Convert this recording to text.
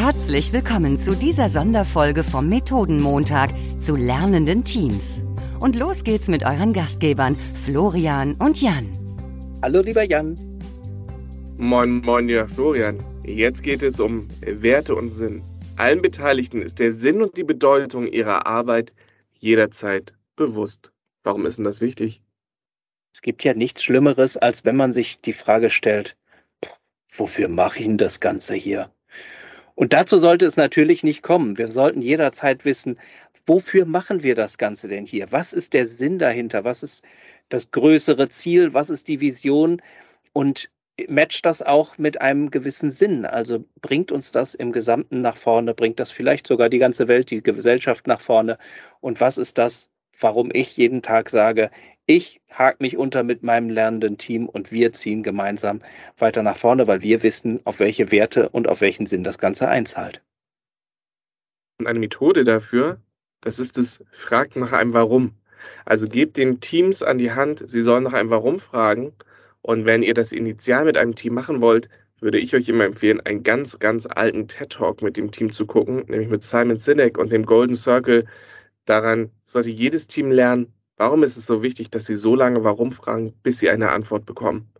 Herzlich willkommen zu dieser Sonderfolge vom Methodenmontag zu lernenden Teams. Und los geht's mit euren Gastgebern Florian und Jan. Hallo lieber Jan. Moin, moin, lieber Florian. Jetzt geht es um Werte und Sinn. Allen Beteiligten ist der Sinn und die Bedeutung ihrer Arbeit jederzeit bewusst. Warum ist denn das wichtig? Es gibt ja nichts Schlimmeres, als wenn man sich die Frage stellt, wofür mache ich denn das Ganze hier? Und dazu sollte es natürlich nicht kommen. Wir sollten jederzeit wissen, wofür machen wir das Ganze denn hier? Was ist der Sinn dahinter? Was ist das größere Ziel? Was ist die Vision? Und matcht das auch mit einem gewissen Sinn? Also bringt uns das im Gesamten nach vorne? Bringt das vielleicht sogar die ganze Welt, die Gesellschaft nach vorne? Und was ist das, warum ich jeden Tag sage, ich hake mich unter mit meinem lernenden Team und wir ziehen gemeinsam weiter nach vorne, weil wir wissen, auf welche Werte und auf welchen Sinn das Ganze einzahlt. Und eine Methode dafür, das ist das Fragt nach einem Warum. Also gebt den Teams an die Hand, sie sollen nach einem Warum fragen. Und wenn ihr das initial mit einem Team machen wollt, würde ich euch immer empfehlen, einen ganz, ganz alten TED-Talk mit dem Team zu gucken, nämlich mit Simon Sinek und dem Golden Circle. Daran sollte jedes Team lernen, warum ist es so wichtig, dass sie so lange Warum fragen, bis sie eine Antwort bekommen.